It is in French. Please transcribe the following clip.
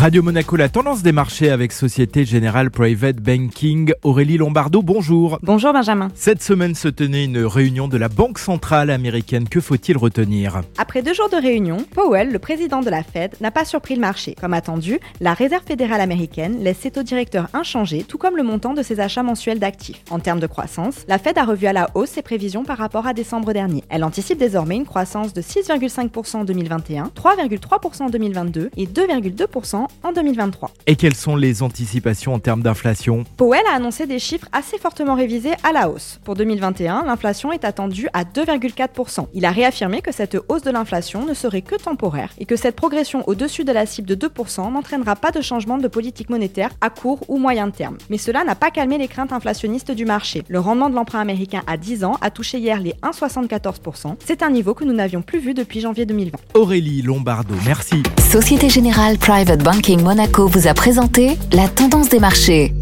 Radio Monaco, la tendance des marchés avec Société Générale Private Banking. Aurélie Lombardo, bonjour. Bonjour Benjamin. Cette semaine se tenait une réunion de la Banque Centrale Américaine. Que faut-il retenir? Après deux jours de réunion, Powell, le président de la Fed, n'a pas surpris le marché. Comme attendu, la Réserve fédérale américaine laisse ses taux directeurs inchangés, tout comme le montant de ses achats mensuels d'actifs. En termes de croissance, la Fed a revu à la hausse ses prévisions par rapport à décembre dernier. Elle anticipe désormais une croissance de 6,5% en 2021, 3,3% en 2022 et 2,2% en 2023. Et quelles sont les anticipations en termes d'inflation? Powell a annoncé des chiffres assez fortement révisés à la hausse. Pour 2021, l'inflation est attendue à 2,4%. Il a réaffirmé que cette hausse de l'inflation ne serait que temporaire et que cette progression au-dessus de la cible de 2% n'entraînera pas de changement de politique monétaire à court ou moyen terme. Mais cela n'a pas calmé les craintes inflationnistes du marché. Le rendement de l'emprunt américain à 10 ans a touché hier les 1,74%. C'est un niveau que nous n'avions plus vu depuis janvier 2020. Aurélie Lombardo, merci. Société Générale Private Monaco vous a présenté la tendance des marchés.